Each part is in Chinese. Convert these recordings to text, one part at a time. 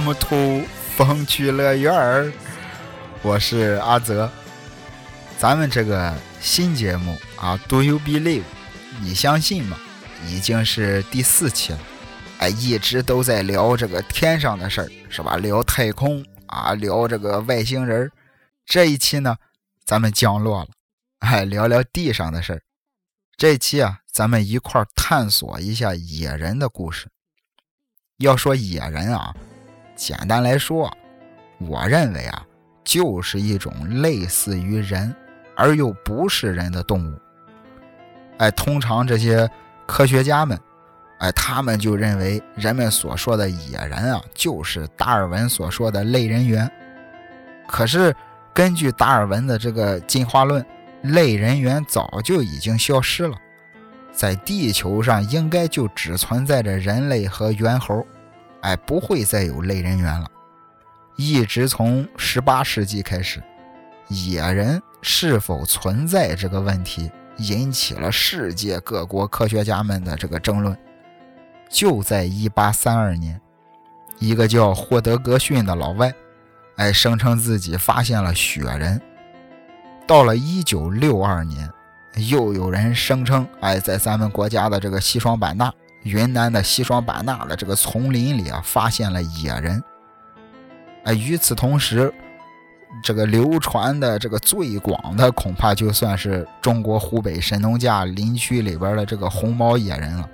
木土风趣乐园儿。我是阿泽。咱们这个新节目啊，Do you believe？你相信吗？已经是第四期了。哎，一直都在聊这个天上的事儿，是吧？聊太空啊，聊这个外星人。这一期呢，咱们降落了，哎，聊聊地上的事儿。这一期啊，咱们一块儿探索一下野人的故事。要说野人啊，简单来说，我认为啊，就是一种类似于人而又不是人的动物。哎，通常这些科学家们，哎，他们就认为人们所说的野人啊，就是达尔文所说的类人猿。可是根据达尔文的这个进化论。类人猿早就已经消失了，在地球上应该就只存在着人类和猿猴，哎，不会再有类人猿了。一直从十八世纪开始，野人是否存在这个问题引起了世界各国科学家们的这个争论。就在一八三二年，一个叫霍德格逊的老外，哎，声称自己发现了雪人。到了一九六二年，又有人声称，哎，在咱们国家的这个西双版纳，云南的西双版纳的这个丛林里啊，发现了野人。哎，与此同时，这个流传的这个最广的，恐怕就算是中国湖北神农架林区里边的这个红毛野人了。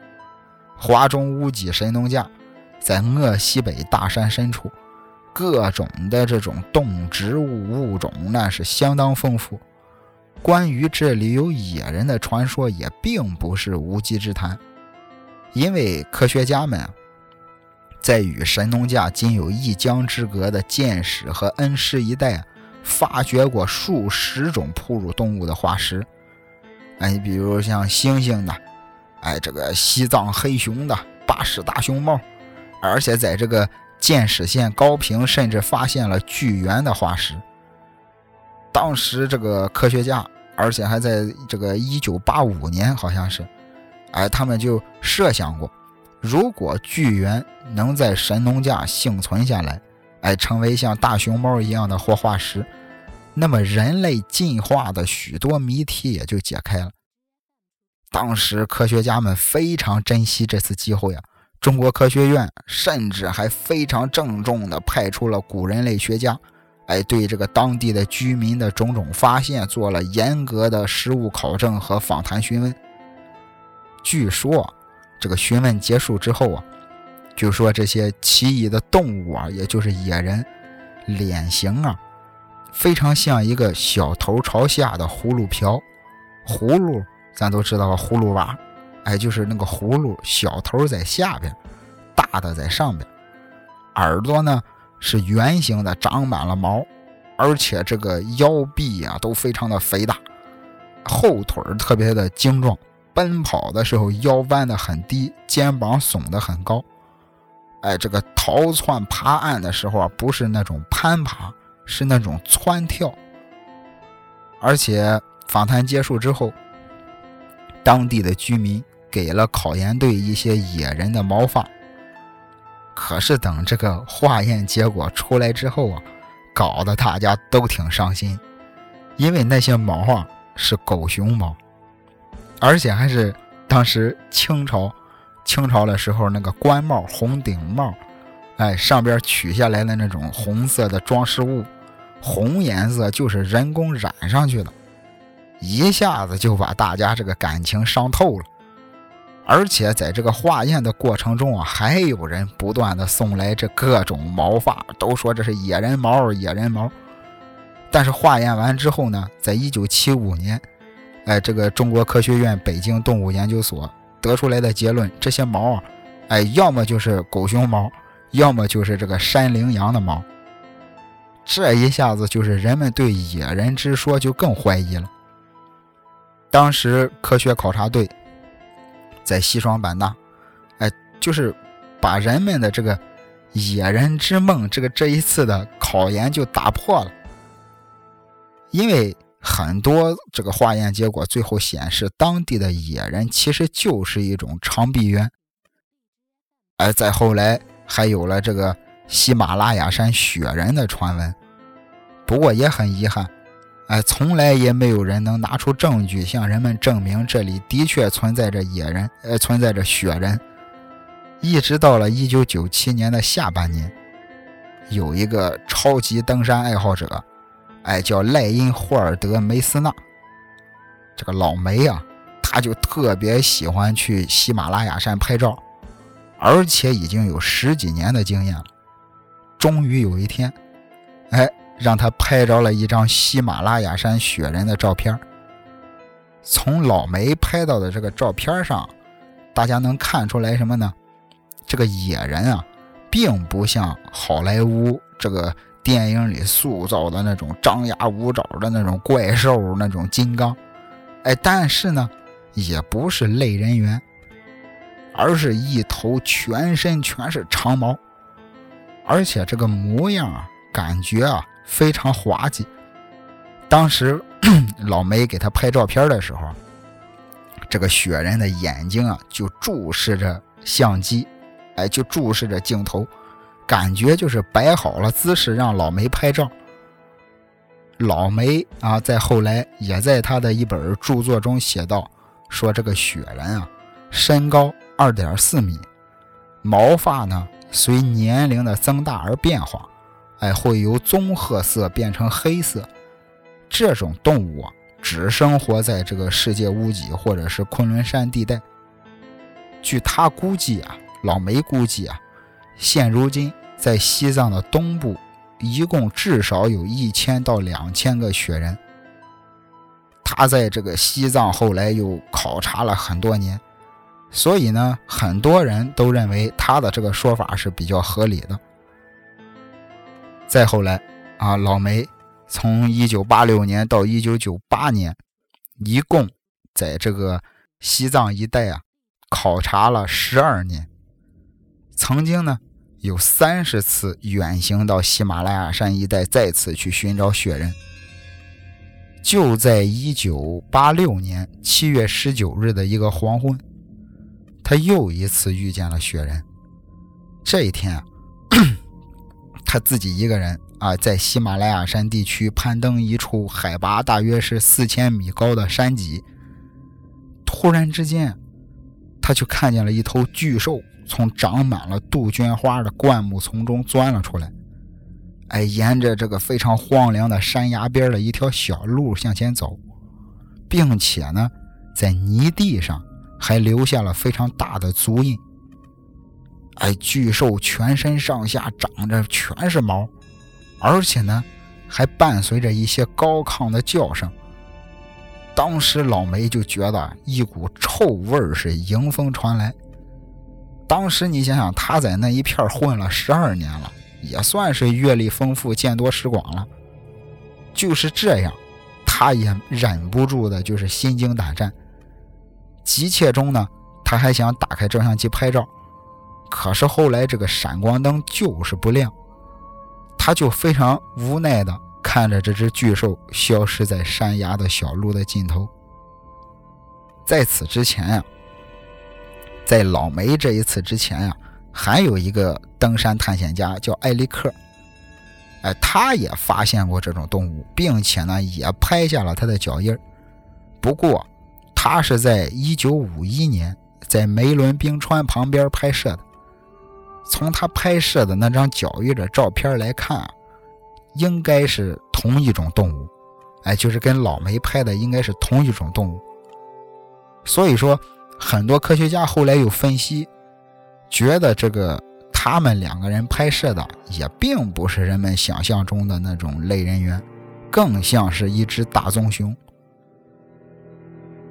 华中屋脊神农架，在鄂西北大山深处。各种的这种动植物物种那是相当丰富。关于这里有野人的传说也并不是无稽之谈，因为科学家们在与神农架仅有一江之隔的建始和恩施一带发掘过数十种哺乳动物的化石。哎，你比如像猩猩的，哎，这个西藏黑熊的，巴士大熊猫，而且在这个。建始县高平甚至发现了巨猿的化石。当时这个科学家，而且还在这个一九八五年，好像是，哎，他们就设想过，如果巨猿能在神农架幸存下来，哎，成为像大熊猫一样的活化石，那么人类进化的许多谜题也就解开了。当时科学家们非常珍惜这次机会啊。中国科学院甚至还非常郑重地派出了古人类学家，哎，对这个当地的居民的种种发现做了严格的实物考证和访谈询问。据说，这个询问结束之后啊，就说这些奇异的动物啊，也就是野人，脸型啊，非常像一个小头朝下的葫芦瓢。葫芦咱都知道，葫芦娃。哎，就是那个葫芦，小头在下边，大的在上边。耳朵呢是圆形的，长满了毛，而且这个腰臂啊都非常的肥大，后腿特别的精壮，奔跑的时候腰弯的很低，肩膀耸的很高。哎，这个逃窜爬岸的时候啊，不是那种攀爬，是那种窜跳。而且访谈结束之后，当地的居民。给了考研队一些野人的毛发，可是等这个化验结果出来之后啊，搞得大家都挺伤心，因为那些毛啊是狗熊毛，而且还是当时清朝清朝的时候那个官帽红顶帽，哎，上边取下来的那种红色的装饰物，红颜色就是人工染上去的，一下子就把大家这个感情伤透了。而且在这个化验的过程中啊，还有人不断的送来这各种毛发，都说这是野人毛，野人毛。但是化验完之后呢，在一九七五年，哎，这个中国科学院北京动物研究所得出来的结论，这些毛啊，哎，要么就是狗熊毛，要么就是这个山羚羊的毛。这一下子就是人们对野人之说就更怀疑了。当时科学考察队。在西双版纳，哎，就是把人们的这个野人之梦，这个这一次的考研就打破了。因为很多这个化验结果最后显示，当地的野人其实就是一种长臂猿。哎，再后来还有了这个喜马拉雅山雪人的传闻。不过也很遗憾，哎，从来也没有人能拿出证据向人们证明这里的确存在着野人，呃，存在着雪人。一直到了1997年的下半年，有一个超级登山爱好者，哎，叫赖因霍尔德梅斯纳。这个老梅啊，他就特别喜欢去喜马拉雅山拍照，而且已经有十几年的经验了。终于有一天，哎。让他拍着了一张喜马拉雅山雪人的照片。从老梅拍到的这个照片上，大家能看出来什么呢？这个野人啊，并不像好莱坞这个电影里塑造的那种张牙舞爪的那种怪兽、那种金刚。哎，但是呢，也不是类人猿，而是一头全身全是长毛，而且这个模样啊，感觉啊。非常滑稽。当时 老梅给他拍照片的时候，这个雪人的眼睛啊就注视着相机，哎，就注视着镜头，感觉就是摆好了姿势让老梅拍照。老梅啊，在后来也在他的一本著作中写道，说这个雪人啊，身高二点四米，毛发呢随年龄的增大而变化。哎，会由棕褐色变成黑色。这种动物啊，只生活在这个世界屋脊或者是昆仑山地带。据他估计啊，老梅估计啊，现如今在西藏的东部，一共至少有一千到两千个雪人。他在这个西藏后来又考察了很多年，所以呢，很多人都认为他的这个说法是比较合理的。再后来，啊，老梅从一九八六年到一九九八年，一共在这个西藏一带啊考察了十二年，曾经呢有三十次远行到喜马拉雅山一带，再次去寻找雪人。就在一九八六年七月十九日的一个黄昏，他又一次遇见了雪人。这一天啊。他自己一个人啊，在喜马拉雅山地区攀登一处海拔大约是四千米高的山脊。突然之间，他就看见了一头巨兽从长满了杜鹃花的灌木丛中钻了出来，哎，沿着这个非常荒凉的山崖边的一条小路向前走，并且呢，在泥地上还留下了非常大的足印。哎，巨兽全身上下长着全是毛，而且呢，还伴随着一些高亢的叫声。当时老梅就觉得一股臭味是迎风传来。当时你想想，他在那一片混了十二年了，也算是阅历丰富、见多识广了。就是这样，他也忍不住的就是心惊胆战。急切中呢，他还想打开照相机拍照。可是后来这个闪光灯就是不亮，他就非常无奈的看着这只巨兽消失在山崖的小路的尽头。在此之前呀，在老梅这一次之前呀，还有一个登山探险家叫艾利克，哎，他也发现过这种动物，并且呢也拍下了他的脚印不过他是在1951年在梅伦冰川旁边拍摄的。从他拍摄的那张脚印的照片来看，应该是同一种动物，哎，就是跟老梅拍的应该是同一种动物。所以说，很多科学家后来有分析，觉得这个他们两个人拍摄的也并不是人们想象中的那种类人猿，更像是一只大棕熊。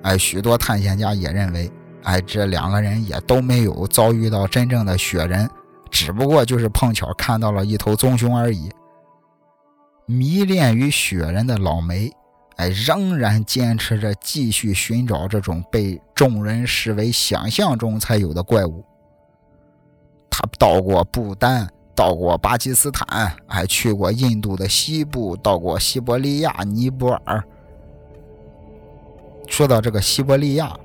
哎，许多探险家也认为，哎，这两个人也都没有遭遇到真正的雪人。只不过就是碰巧看到了一头棕熊而已。迷恋于雪人的老梅，哎，仍然坚持着继续寻找这种被众人视为想象中才有的怪物。他到过不丹，到过巴基斯坦，还去过印度的西部，到过西伯利亚、尼泊尔。说到这个西伯利亚，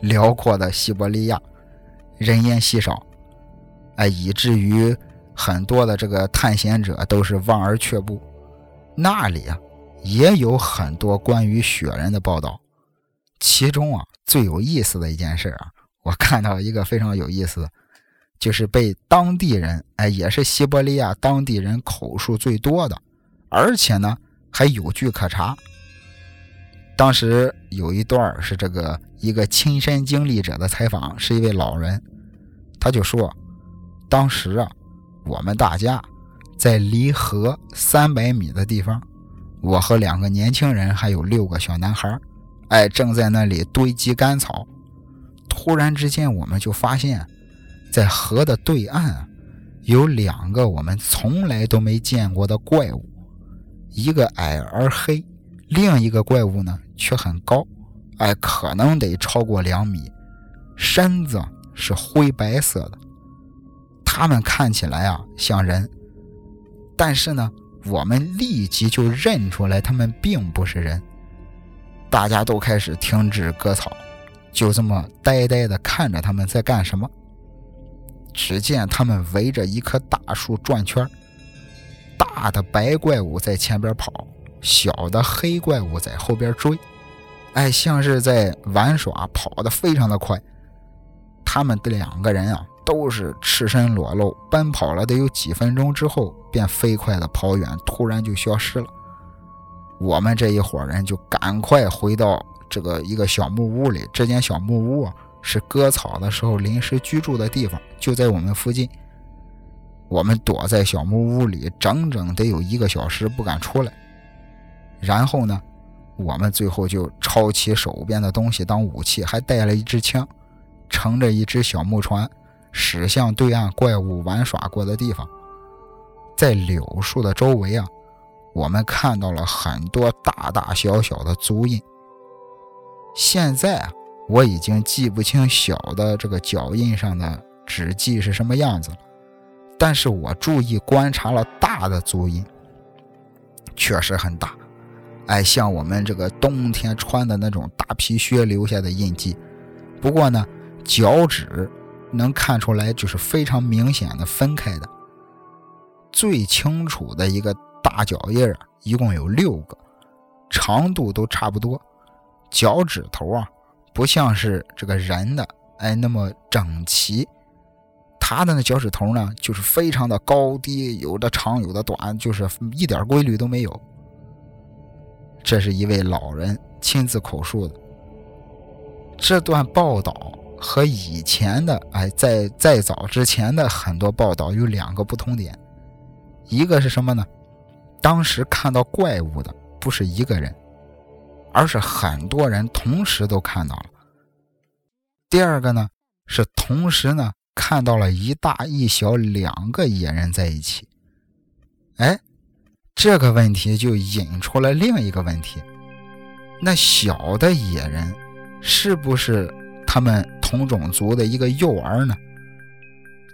辽阔的西伯利亚。人烟稀少，哎，以至于很多的这个探险者都是望而却步。那里啊，也有很多关于雪人的报道。其中啊，最有意思的一件事啊，我看到一个非常有意思，就是被当地人，哎，也是西伯利亚当地人口述最多的，而且呢还有据可查。当时有一段是这个一个亲身经历者的采访，是一位老人，他就说，当时啊，我们大家在离河三百米的地方，我和两个年轻人还有六个小男孩，哎，正在那里堆积干草。突然之间，我们就发现，在河的对岸有两个我们从来都没见过的怪物，一个矮而黑。另一个怪物呢，却很高，哎，可能得超过两米，身子是灰白色的。他们看起来啊像人，但是呢，我们立即就认出来他们并不是人。大家都开始停止割草，就这么呆呆地看着他们在干什么。只见他们围着一棵大树转圈，大的白怪物在前边跑。小的黑怪物在后边追，哎，像是在玩耍，跑得非常的快。他们的两个人啊，都是赤身裸露，奔跑了得有几分钟之后，便飞快的跑远，突然就消失了。我们这一伙人就赶快回到这个一个小木屋里。这间小木屋啊，是割草的时候临时居住的地方，就在我们附近。我们躲在小木屋里，整整得有一个小时，不敢出来。然后呢，我们最后就抄起手边的东西当武器，还带了一支枪，乘着一只小木船，驶向对岸怪物玩耍过的地方。在柳树的周围啊，我们看到了很多大大小小的足印。现在啊，我已经记不清小的这个脚印上的指迹是什么样子了，但是我注意观察了大的足印，确实很大。哎，像我们这个冬天穿的那种大皮靴留下的印记。不过呢，脚趾能看出来，就是非常明显的分开的。最清楚的一个大脚印啊，一共有六个，长度都差不多。脚趾头啊，不像是这个人的哎那么整齐，他的那脚趾头呢，就是非常的高低，有的长，有的短，就是一点规律都没有。这是一位老人亲自口述的。这段报道和以前的，哎，在再早之前的很多报道有两个不同点，一个是什么呢？当时看到怪物的不是一个人，而是很多人同时都看到了。第二个呢，是同时呢看到了一大一小两个野人在一起。哎。这个问题就引出了另一个问题：那小的野人是不是他们同种族的一个幼儿呢？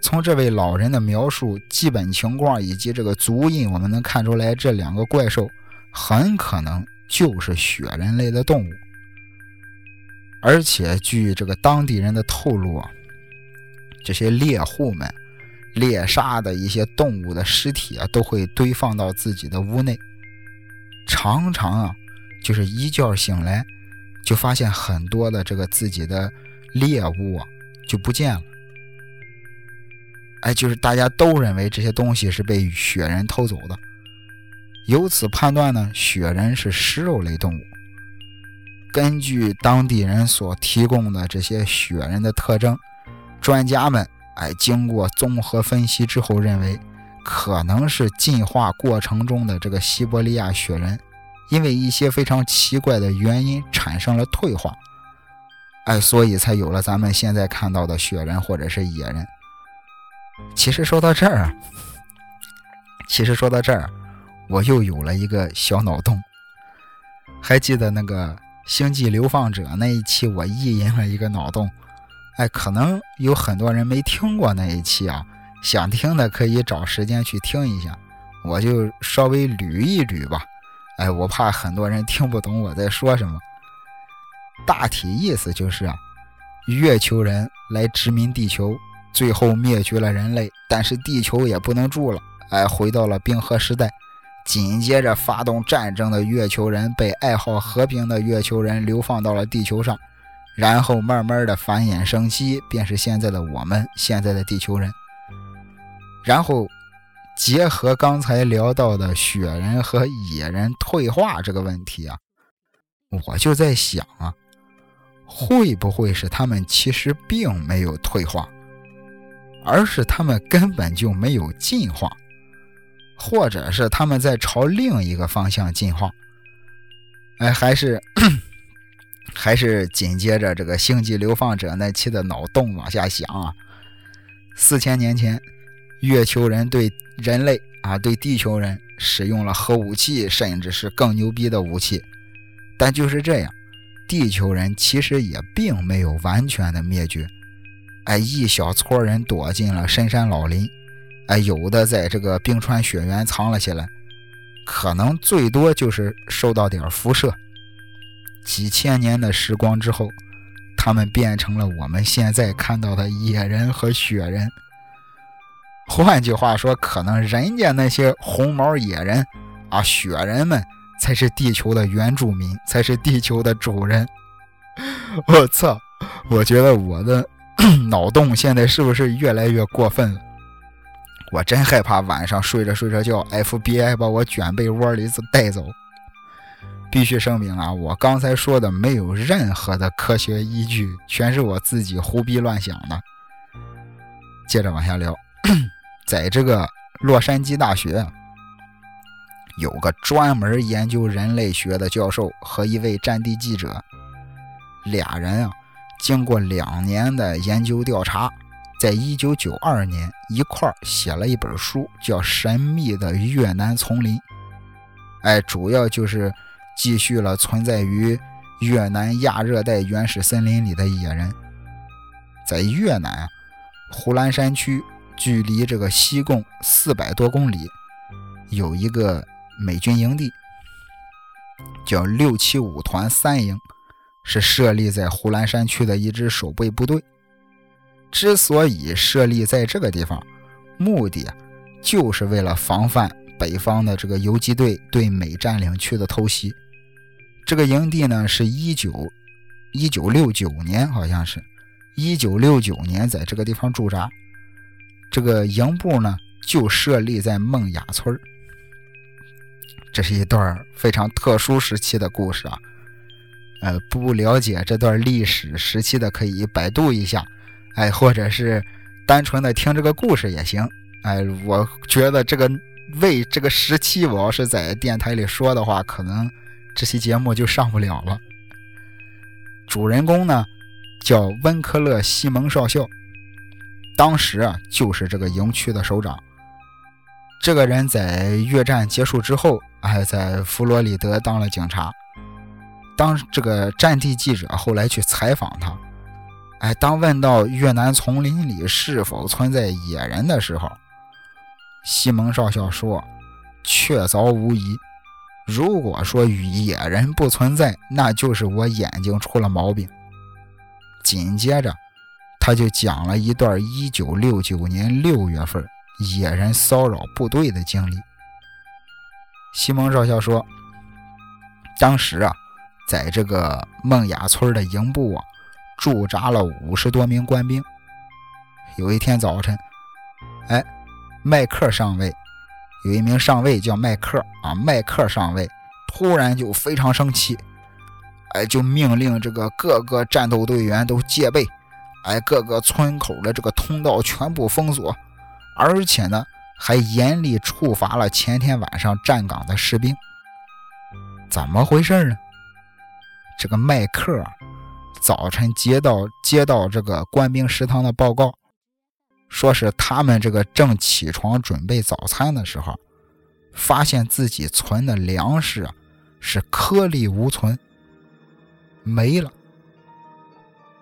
从这位老人的描述、基本情况以及这个足印，我们能看出来，这两个怪兽很可能就是雪人类的动物。而且，据这个当地人的透露啊，这些猎户们。猎杀的一些动物的尸体啊，都会堆放到自己的屋内。常常啊，就是一觉醒来，就发现很多的这个自己的猎物啊就不见了。哎，就是大家都认为这些东西是被雪人偷走的。由此判断呢，雪人是食肉类动物。根据当地人所提供的这些雪人的特征，专家们。哎，经过综合分析之后，认为可能是进化过程中的这个西伯利亚雪人，因为一些非常奇怪的原因产生了退化，哎，所以才有了咱们现在看到的雪人或者是野人。其实说到这儿啊，其实说到这儿，我又有了一个小脑洞。还记得那个《星际流放者》那一期，我意淫了一个脑洞。哎，可能有很多人没听过那一期啊，想听的可以找时间去听一下，我就稍微捋一捋吧。哎，我怕很多人听不懂我在说什么。大体意思就是啊，月球人来殖民地球，最后灭绝了人类，但是地球也不能住了，哎，回到了冰河时代。紧接着发动战争的月球人被爱好和平的月球人流放到了地球上，然后慢慢的繁衍生息，便是现在的我们，现在的地球人。然后结合刚才聊到的雪人和野人退化这个问题啊，我就在想啊。会不会是他们其实并没有退化，而是他们根本就没有进化，或者是他们在朝另一个方向进化？哎，还是还是紧接着这个星际流放者那期的脑洞往下想啊？四千年前，月球人对人类啊，对地球人使用了核武器，甚至是更牛逼的武器，但就是这样。地球人其实也并没有完全的灭绝，哎，一小撮人躲进了深山老林，哎，有的在这个冰川雪原藏了起来，可能最多就是受到点辐射。几千年的时光之后，他们变成了我们现在看到的野人和雪人。换句话说，可能人家那些红毛野人啊，雪人们。才是地球的原住民，才是地球的主人。我操！我觉得我的 脑洞现在是不是越来越过分了？我真害怕晚上睡着睡着觉，FBI 把我卷被窝里子带走。必须声明啊，我刚才说的没有任何的科学依据，全是我自己胡逼乱想的。接着往下聊，在这个洛杉矶大学。有个专门研究人类学的教授和一位战地记者，俩人啊，经过两年的研究调查，在一九九二年一块儿写了一本书，叫《神秘的越南丛林》。哎，主要就是继续了存在于越南亚热带原始森林里的野人。在越南啊呼兰山区，距离这个西贡四百多公里，有一个。美军营地叫六七五团三营，是设立在呼兰山区的一支守备部队。之所以设立在这个地方，目的就是为了防范北方的这个游击队对美占领区的偷袭。这个营地呢，是一九一九六九年，好像是一九六九年在这个地方驻扎。这个营部呢，就设立在孟雅村这是一段非常特殊时期的故事啊，呃，不了解这段历史时期的可以百度一下，哎，或者是单纯的听这个故事也行，哎，我觉得这个为这个时期，我要是在电台里说的话，可能这期节目就上不了了。主人公呢叫温克勒西蒙少校，当时啊就是这个营区的首长。这个人在越战结束之后，还在佛罗里德当了警察。当这个战地记者后来去采访他，哎，当问到越南丛林里是否存在野人的时候，西蒙少校说：“确凿无疑。如果说与野人不存在，那就是我眼睛出了毛病。”紧接着，他就讲了一段1969年6月份。野人骚扰部队的经历。西蒙少校说：“当时啊，在这个孟雅村的营部啊，驻扎了五十多名官兵。有一天早晨，哎，麦克上尉有一名上尉叫麦克啊，麦克上尉突然就非常生气，哎，就命令这个各个战斗队员都戒备，哎，各个村口的这个通道全部封锁。”而且呢，还严厉处罚了前天晚上站岗的士兵。怎么回事呢？这个麦克早晨接到接到这个官兵食堂的报告，说是他们这个正起床准备早餐的时候，发现自己存的粮食啊是颗粒无存，没了。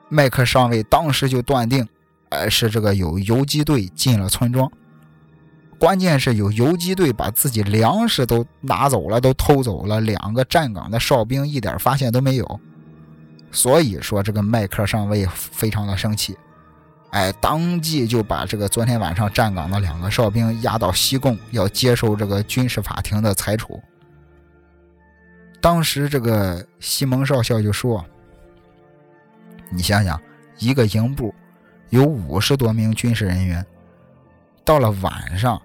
麦克上尉当时就断定。哎，是这个有游击队进了村庄，关键是有游击队把自己粮食都拿走了，都偷走了。两个站岗的哨兵一点发现都没有。所以说这个麦克上尉非常的生气，哎，当即就把这个昨天晚上站岗的两个哨兵押到西贡，要接受这个军事法庭的裁处。当时这个西蒙少校就说：“你想想，一个营部有五十多名军事人员，到了晚上，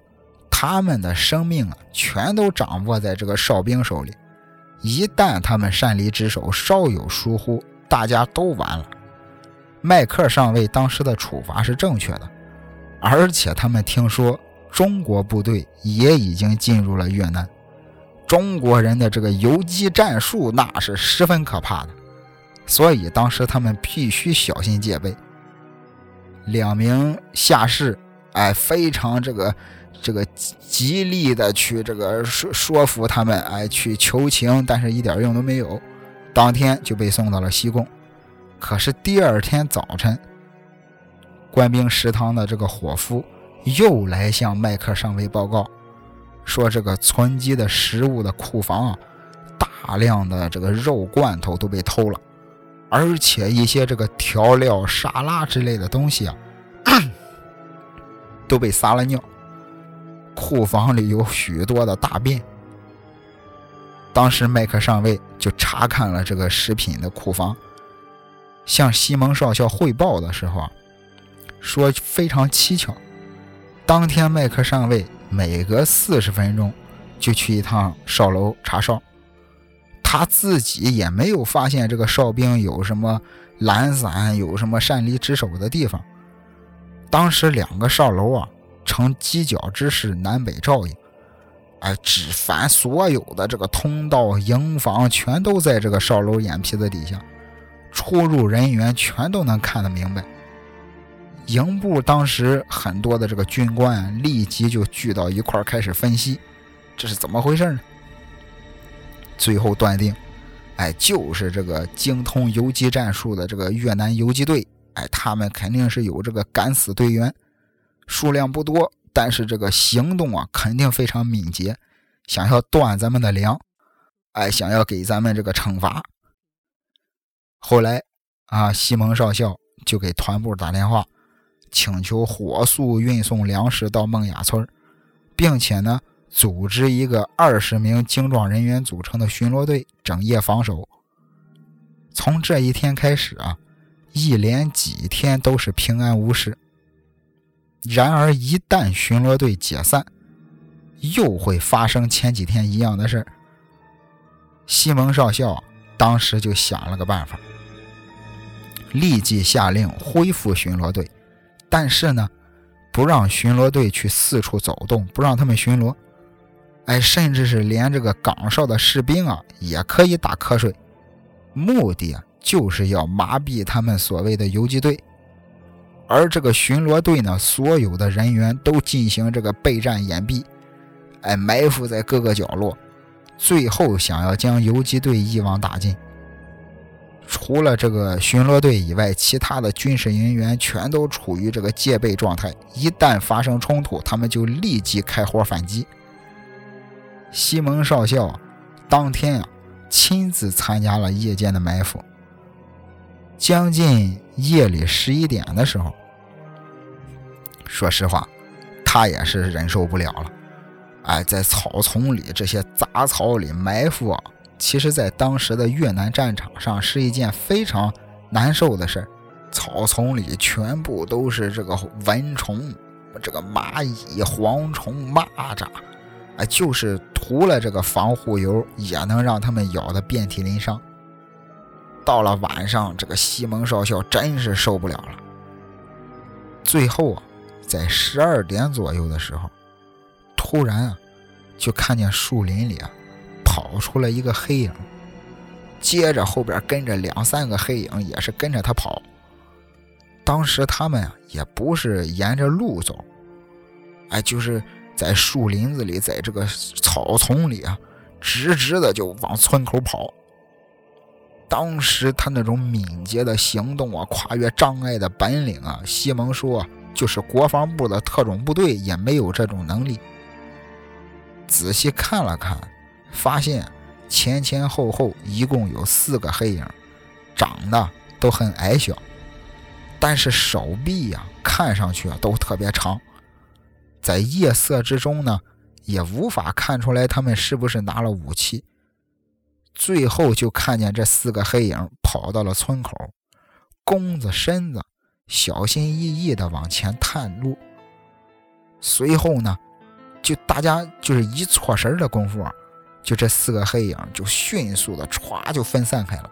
他们的生命啊，全都掌握在这个哨兵手里。一旦他们擅离职守，稍有疏忽，大家都完了。麦克上尉当时的处罚是正确的，而且他们听说中国部队也已经进入了越南。”中国人的这个游击战术那是十分可怕的，所以当时他们必须小心戒备。两名下士，哎，非常这个这个极力的去这个说说服他们，哎，去求情，但是一点用都没有。当天就被送到了西贡。可是第二天早晨，官兵食堂的这个伙夫又来向麦克上尉报告。说这个存积的食物的库房啊，大量的这个肉罐头都被偷了，而且一些这个调料、沙拉之类的东西啊，都被撒了尿。库房里有许多的大便。当时麦克上尉就查看了这个食品的库房，向西蒙少校汇报的时候啊，说非常蹊跷，当天麦克上尉。每隔四十分钟就去一趟哨楼查哨，他自己也没有发现这个哨兵有什么懒散、有什么擅离职守的地方。当时两个哨楼啊呈犄角之势南北照应，哎，只凡所有的这个通道、营房全都在这个哨楼眼皮子底下，出入人员全都能看得明白。营部当时很多的这个军官立即就聚到一块儿开始分析，这是怎么回事呢？最后断定，哎，就是这个精通游击战术的这个越南游击队，哎，他们肯定是有这个敢死队员，数量不多，但是这个行动啊肯定非常敏捷，想要断咱们的粮，哎，想要给咱们这个惩罚。后来啊，西蒙少校就给团部打电话。请求火速运送粮食到孟雅村，并且呢，组织一个二十名精壮人员组成的巡逻队，整夜防守。从这一天开始啊，一连几天都是平安无事。然而，一旦巡逻队解散，又会发生前几天一样的事。西蒙少校当时就想了个办法，立即下令恢复巡逻队。但是呢，不让巡逻队去四处走动，不让他们巡逻，哎，甚至是连这个岗哨的士兵啊，也可以打瞌睡，目的啊，就是要麻痹他们所谓的游击队。而这个巡逻队呢，所有的人员都进行这个备战掩蔽，哎，埋伏在各个角落，最后想要将游击队一网打尽。除了这个巡逻队以外，其他的军事人员全都处于这个戒备状态。一旦发生冲突，他们就立即开火反击。西蒙少校当天啊，亲自参加了夜间的埋伏。将近夜里十一点的时候，说实话，他也是忍受不了了。哎，在草丛里这些杂草里埋伏。啊，其实，在当时的越南战场上，是一件非常难受的事儿。草丛里全部都是这个蚊虫，这个蚂蚁、蝗虫、蚂蚱，啊，就是涂了这个防护油，也能让他们咬得遍体鳞伤。到了晚上，这个西蒙少校真是受不了了。最后啊，在十二点左右的时候，突然啊，就看见树林里啊。跑出来一个黑影，接着后边跟着两三个黑影，也是跟着他跑。当时他们啊，也不是沿着路走，哎，就是在树林子里，在这个草丛里啊，直直的就往村口跑。当时他那种敏捷的行动啊，跨越障碍的本领啊，西蒙说，就是国防部的特种部队也没有这种能力。仔细看了看。发现前前后后一共有四个黑影，长得都很矮小，但是手臂呀看上去都特别长。在夜色之中呢，也无法看出来他们是不是拿了武器。最后就看见这四个黑影跑到了村口，弓着身子，小心翼翼地往前探路。随后呢，就大家就是一错神的功夫，就这四个黑影就迅速的歘就分散开了，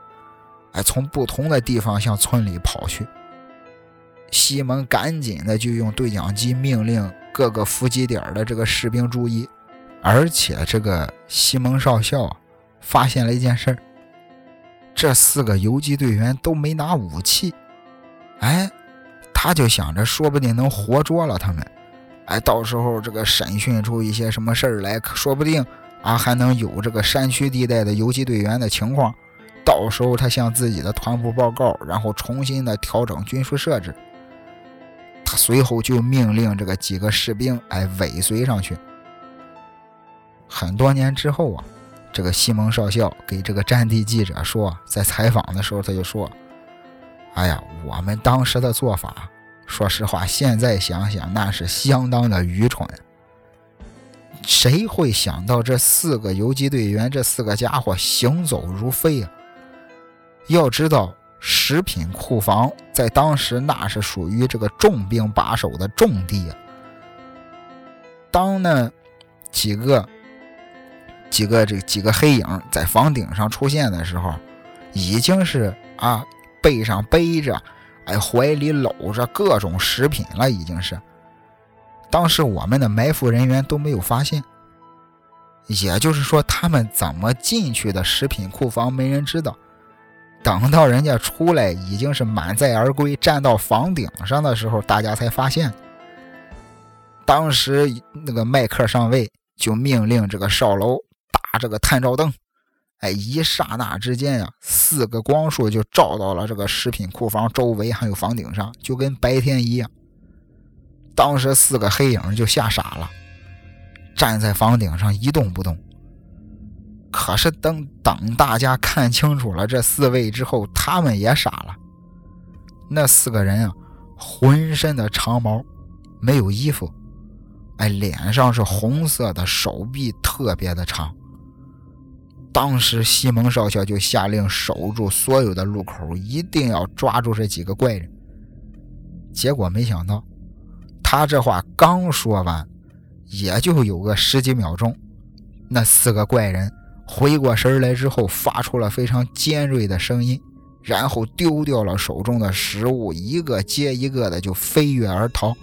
哎，从不同的地方向村里跑去。西蒙赶紧的就用对讲机命令各个伏击点的这个士兵注意，而且这个西蒙少校啊。发现了一件事儿，这四个游击队员都没拿武器，哎，他就想着说不定能活捉了他们，哎，到时候这个审讯出一些什么事儿来，说不定啊还能有这个山区地带的游击队员的情况，到时候他向自己的团部报告，然后重新的调整军术设置。他随后就命令这个几个士兵哎尾随上去。很多年之后啊。这个西蒙少校给这个战地记者说，在采访的时候，他就说：“哎呀，我们当时的做法，说实话，现在想想那是相当的愚蠢。谁会想到这四个游击队员，这四个家伙行走如飞啊？要知道，食品库房在当时那是属于这个重兵把守的重地啊。当那几个……”几个这几个黑影在房顶上出现的时候，已经是啊背上背着，哎怀里搂着各种食品了，已经是。当时我们的埋伏人员都没有发现，也就是说他们怎么进去的食品库房没人知道。等到人家出来已经是满载而归，站到房顶上的时候，大家才发现。当时那个麦克上尉就命令这个哨楼。打这个探照灯，哎，一刹那之间呀，四个光束就照到了这个食品库房周围，还有房顶上，就跟白天一样。当时四个黑影就吓傻了，站在房顶上一动不动。可是等等大家看清楚了这四位之后，他们也傻了。那四个人啊，浑身的长毛，没有衣服，哎，脸上是红色的，手臂特别的长。当时西蒙少校就下令守住所有的路口，一定要抓住这几个怪人。结果没想到，他这话刚说完，也就有个十几秒钟，那四个怪人回过神来之后，发出了非常尖锐的声音，然后丢掉了手中的食物，一个接一个的就飞跃而逃，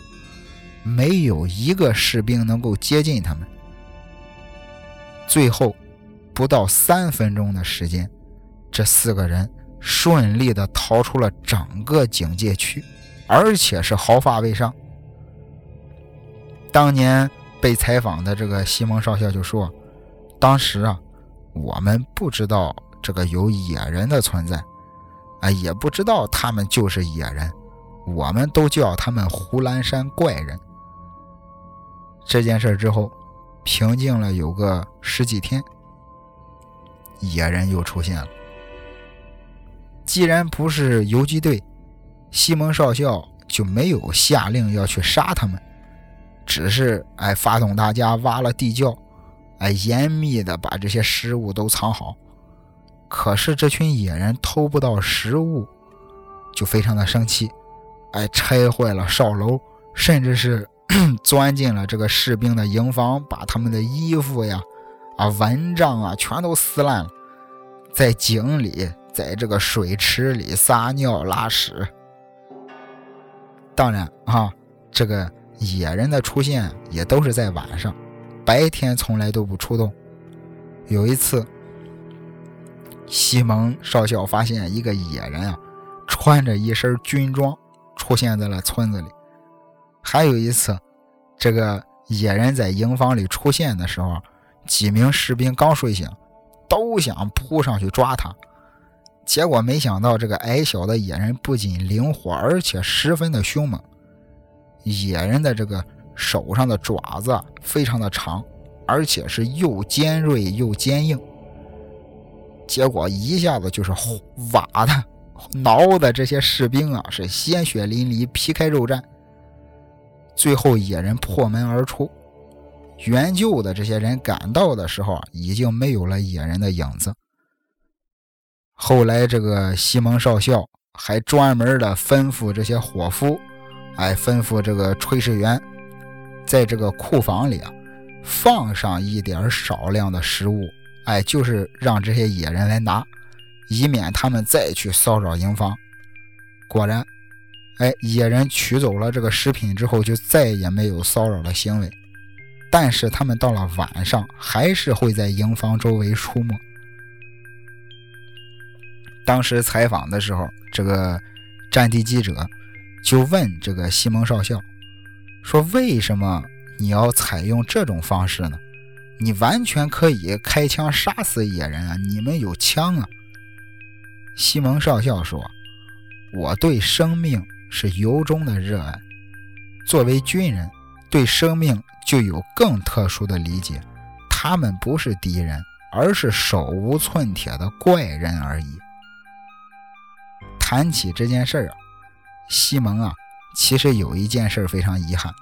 没有一个士兵能够接近他们。最后。不到三分钟的时间，这四个人顺利的逃出了整个警戒区，而且是毫发未伤。当年被采访的这个西蒙少校就说：“当时啊，我们不知道这个有野人的存在，啊，也不知道他们就是野人，我们都叫他们胡兰山怪人。”这件事之后，平静了有个十几天。野人又出现了。既然不是游击队，西蒙少校就没有下令要去杀他们，只是哎发动大家挖了地窖，哎严密的把这些食物都藏好。可是这群野人偷不到食物，就非常的生气，哎拆坏了哨楼，甚至是 钻进了这个士兵的营房，把他们的衣服呀。啊，蚊帐啊，全都撕烂了，在井里，在这个水池里撒尿拉屎。当然啊，这个野人的出现也都是在晚上，白天从来都不出动。有一次，西蒙少校发现一个野人啊，穿着一身军装出现在了村子里。还有一次，这个野人在营房里出现的时候。几名士兵刚睡醒，都想扑上去抓他，结果没想到这个矮小的野人不仅灵活，而且十分的凶猛。野人的这个手上的爪子非常的长，而且是又尖锐又坚硬。结果一下子就是划的挠的这些士兵啊是鲜血淋漓，皮开肉绽。最后野人破门而出，援救的这些人赶到的时候，已经没有了野人的影子。后来这个西蒙少校还专门的吩咐这些伙夫，哎，吩咐这个炊事员，在这个库房里啊，放上一点少量的食物，哎，就是让这些野人来拿。以免他们再去骚扰营房。果然，哎，野人取走了这个食品之后，就再也没有骚扰的行为。但是他们到了晚上，还是会在营房周围出没。当时采访的时候，这个战地记者就问这个西蒙少校说：“为什么你要采用这种方式呢？你完全可以开枪杀死野人啊！你们有枪啊！”西蒙少校说：“我对生命是由衷的热爱。作为军人，对生命就有更特殊的理解。他们不是敌人，而是手无寸铁的怪人而已。”谈起这件事儿啊，西蒙啊，其实有一件事非常遗憾。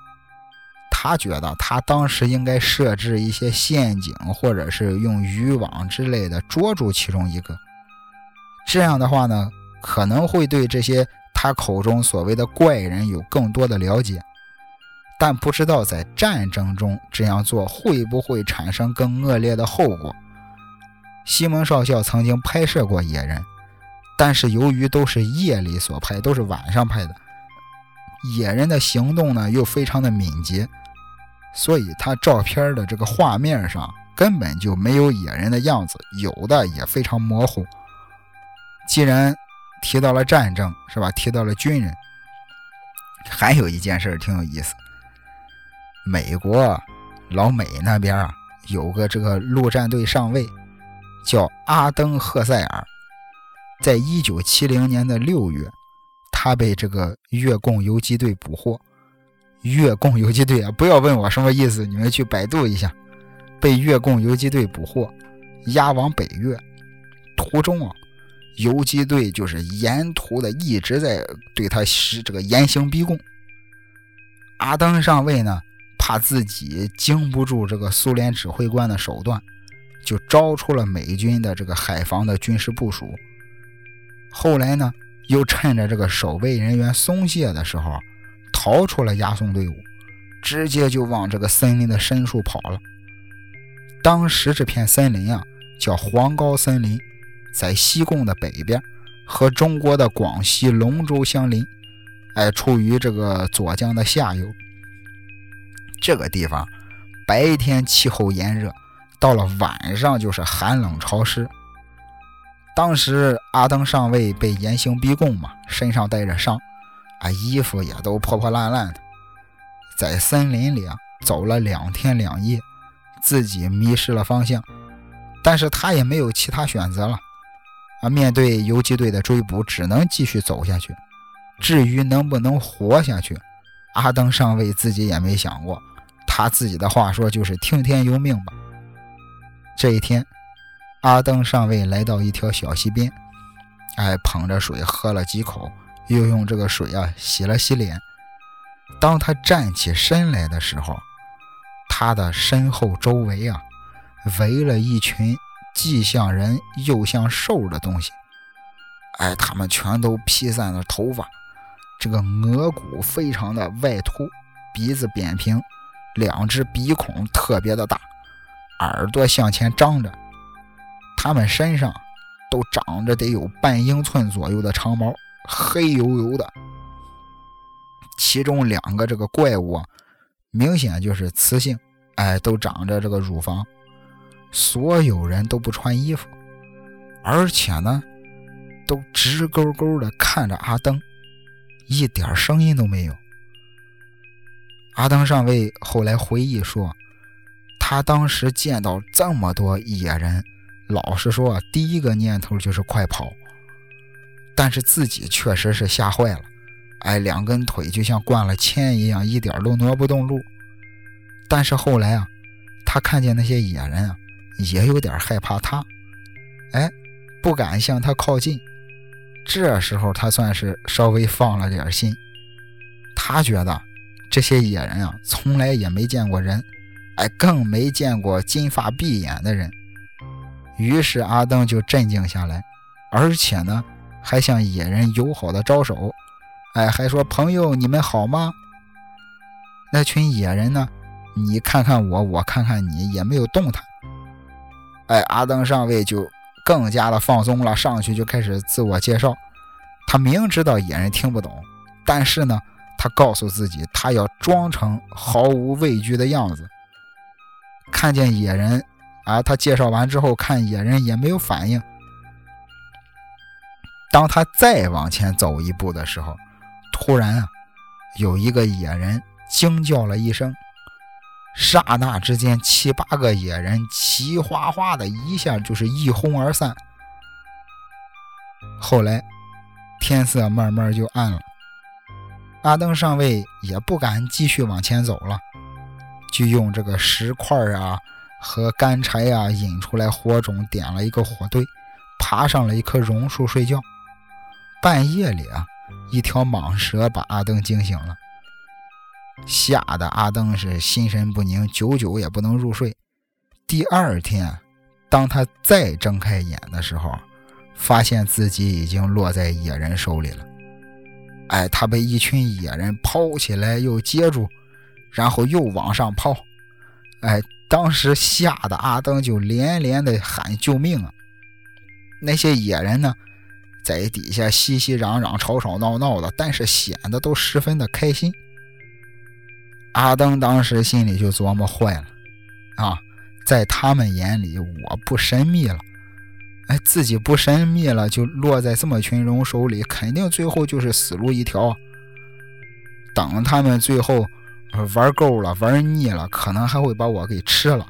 他觉得他当时应该设置一些陷阱，或者是用渔网之类的捉住其中一个。这样的话呢，可能会对这些他口中所谓的怪人有更多的了解，但不知道在战争中这样做会不会产生更恶劣的后果。西蒙少校曾经拍摄过野人，但是由于都是夜里所拍，都是晚上拍的，野人的行动呢又非常的敏捷，所以他照片的这个画面上根本就没有野人的样子，有的也非常模糊。既然提到了战争，是吧？提到了军人，还有一件事挺有意思。美国老美那边啊，有个这个陆战队上尉叫阿登·赫塞尔，在一九七零年的六月，他被这个越共游击队捕获。越共游击队啊，不要问我什么意思，你们去百度一下。被越共游击队捕获，押往北越，途中啊。游击队就是沿途的一直在对他施这个严刑逼供。阿登上尉呢，怕自己经不住这个苏联指挥官的手段，就招出了美军的这个海防的军事部署。后来呢，又趁着这个守备人员松懈的时候，逃出了押送队伍，直接就往这个森林的深处跑了。当时这片森林啊，叫黄高森林。在西贡的北边，和中国的广西龙州相邻，哎，处于这个左江的下游。这个地方白天气候炎热，到了晚上就是寒冷潮湿。当时阿登上尉被严刑逼供嘛，身上带着伤，啊，衣服也都破破烂烂的，在森林里啊走了两天两夜，自己迷失了方向，但是他也没有其他选择了。啊，面对游击队的追捕，只能继续走下去。至于能不能活下去，阿登上尉自己也没想过。他自己的话说就是听天由命吧。这一天，阿登上尉来到一条小溪边，哎，捧着水喝了几口，又用这个水啊洗了洗脸。当他站起身来的时候，他的身后周围啊围了一群。既像人又像兽的东西，哎，他们全都披散了头发，这个额骨非常的外凸，鼻子扁平，两只鼻孔特别的大，耳朵向前张着，他们身上都长着得有半英寸左右的长毛，黑油油的。其中两个这个怪物啊，明显就是雌性，哎，都长着这个乳房。所有人都不穿衣服，而且呢，都直勾勾的看着阿登，一点声音都没有。阿登上尉后来回忆说，他当时见到这么多野人，老实说，第一个念头就是快跑，但是自己确实是吓坏了，哎，两根腿就像灌了铅一样，一点都挪不动路。但是后来啊，他看见那些野人啊。也有点害怕他，哎，不敢向他靠近。这时候他算是稍微放了点心。他觉得这些野人啊，从来也没见过人，哎，更没见过金发碧眼的人。于是阿登就镇静下来，而且呢，还向野人友好的招手，哎，还说：“朋友，你们好吗？”那群野人呢，你看看我，我看看你，也没有动弹。哎，阿登上尉就更加的放松了，上去就开始自我介绍。他明知道野人听不懂，但是呢，他告诉自己，他要装成毫无畏惧的样子。看见野人。啊！他介绍完之后，看野人也没有反应。当他再往前走一步的时候，突然啊，有一个野人惊叫了一声，刹那之间，七八个野人齐哗哗的一下就是一哄而散。后来天色慢慢就暗了，阿登上尉也不敢继续往前走了，就用这个石块啊。和干柴呀，引出来火种，点了一个火堆，爬上了一棵榕树睡觉。半夜里啊，一条蟒蛇把阿登惊醒了，吓得阿登是心神不宁，久久也不能入睡。第二天，当他再睁开眼的时候，发现自己已经落在野人手里了。哎，他被一群野人抛起来，又接住，然后又往上抛。哎。当时吓得阿登就连连的喊救命啊！那些野人呢，在底下熙熙攘攘、吵吵闹闹的，但是显得都十分的开心。阿登当时心里就琢磨坏了啊，在他们眼里我不神秘了，哎，自己不神秘了，就落在这么群人手里，肯定最后就是死路一条。等他们最后。玩够了，玩腻了，可能还会把我给吃了。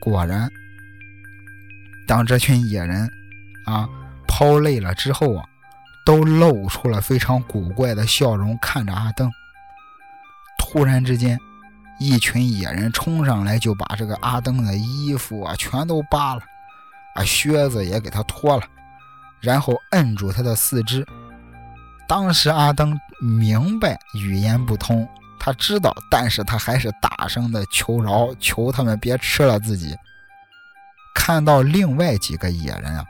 果然，当这群野人啊抛累了之后啊，都露出了非常古怪的笑容，看着阿登。忽然之间，一群野人冲上来，就把这个阿登的衣服啊全都扒了，啊靴子也给他脱了，然后摁住他的四肢。当时阿登明白语言不通。他知道，但是他还是大声的求饶，求他们别吃了自己。看到另外几个野人啊，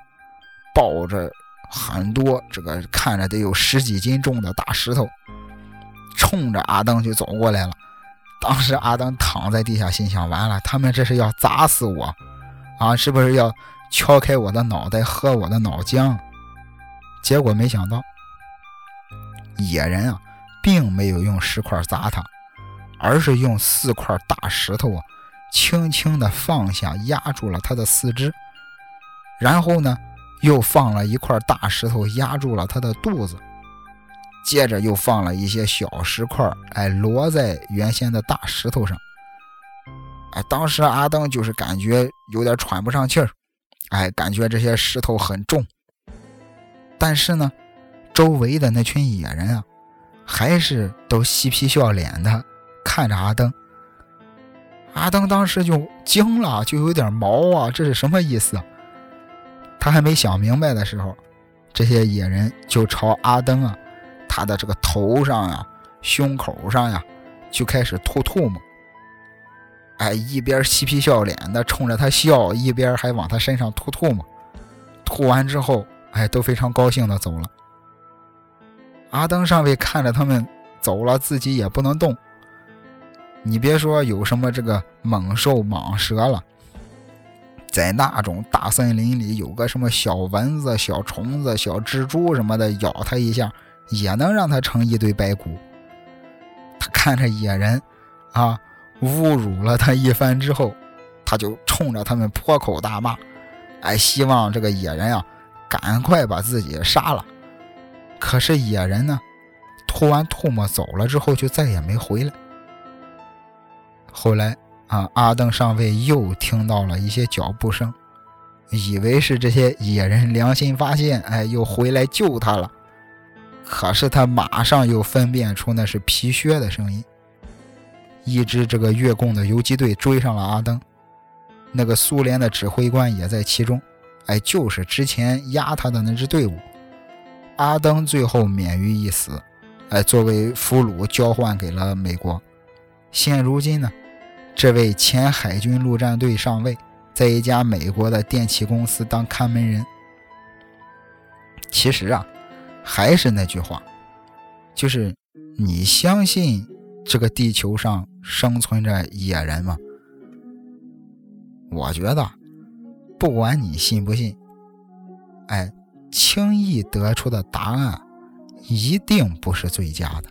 抱着很多这个看着得有十几斤重的大石头，冲着阿登就走过来了。当时阿登躺在地下，心想：完了，他们这是要砸死我啊！是不是要敲开我的脑袋，喝我的脑浆？结果没想到，野人啊。并没有用石块砸他，而是用四块大石头啊，轻轻地放下，压住了他的四肢。然后呢，又放了一块大石头压住了他的肚子。接着又放了一些小石块，哎，摞在原先的大石头上。哎，当时阿登就是感觉有点喘不上气儿，哎，感觉这些石头很重。但是呢，周围的那群野人啊。还是都嬉皮笑脸的看着阿登，阿登当时就惊了，就有点毛啊，这是什么意思？他还没想明白的时候，这些野人就朝阿登啊，他的这个头上呀、胸口上呀，就开始吐唾沫。哎，一边嬉皮笑脸的冲着他笑，一边还往他身上吐唾沫。吐完之后，哎，都非常高兴的走了。阿登上尉看着他们走了，自己也不能动。你别说有什么这个猛兽、蟒蛇了，在那种大森林里，有个什么小蚊子、小虫子、小蜘蛛什么的，咬他一下，也能让他成一堆白骨。他看着野人啊，侮辱了他一番之后，他就冲着他们破口大骂，哎，希望这个野人啊，赶快把自己杀了。可是野人呢，吐完唾沫走了之后，就再也没回来。后来啊，阿登上尉又听到了一些脚步声，以为是这些野人良心发现，哎，又回来救他了。可是他马上又分辨出那是皮靴的声音。一支这个越共的游击队追上了阿登，那个苏联的指挥官也在其中，哎，就是之前压他的那支队伍。阿登最后免于一死，哎，作为俘虏交换给了美国。现如今呢，这位前海军陆战队上尉在一家美国的电器公司当看门人。其实啊，还是那句话，就是你相信这个地球上生存着野人吗？我觉得，不管你信不信，哎。轻易得出的答案一定不是最佳的。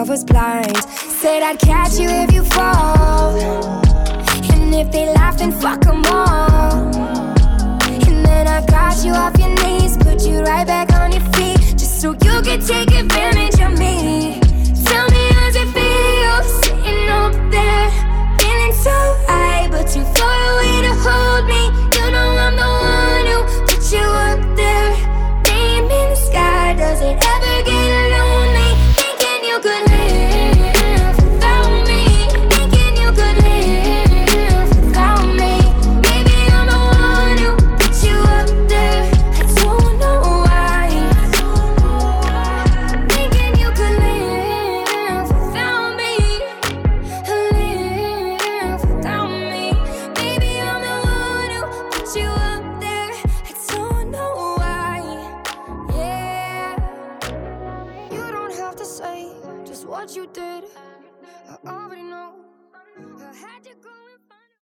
love was blind. Said I'd catch you if you fall. And if they laugh, then fuck them all. And then I got you off your knees, put you right back on your feet, just so you could take advantage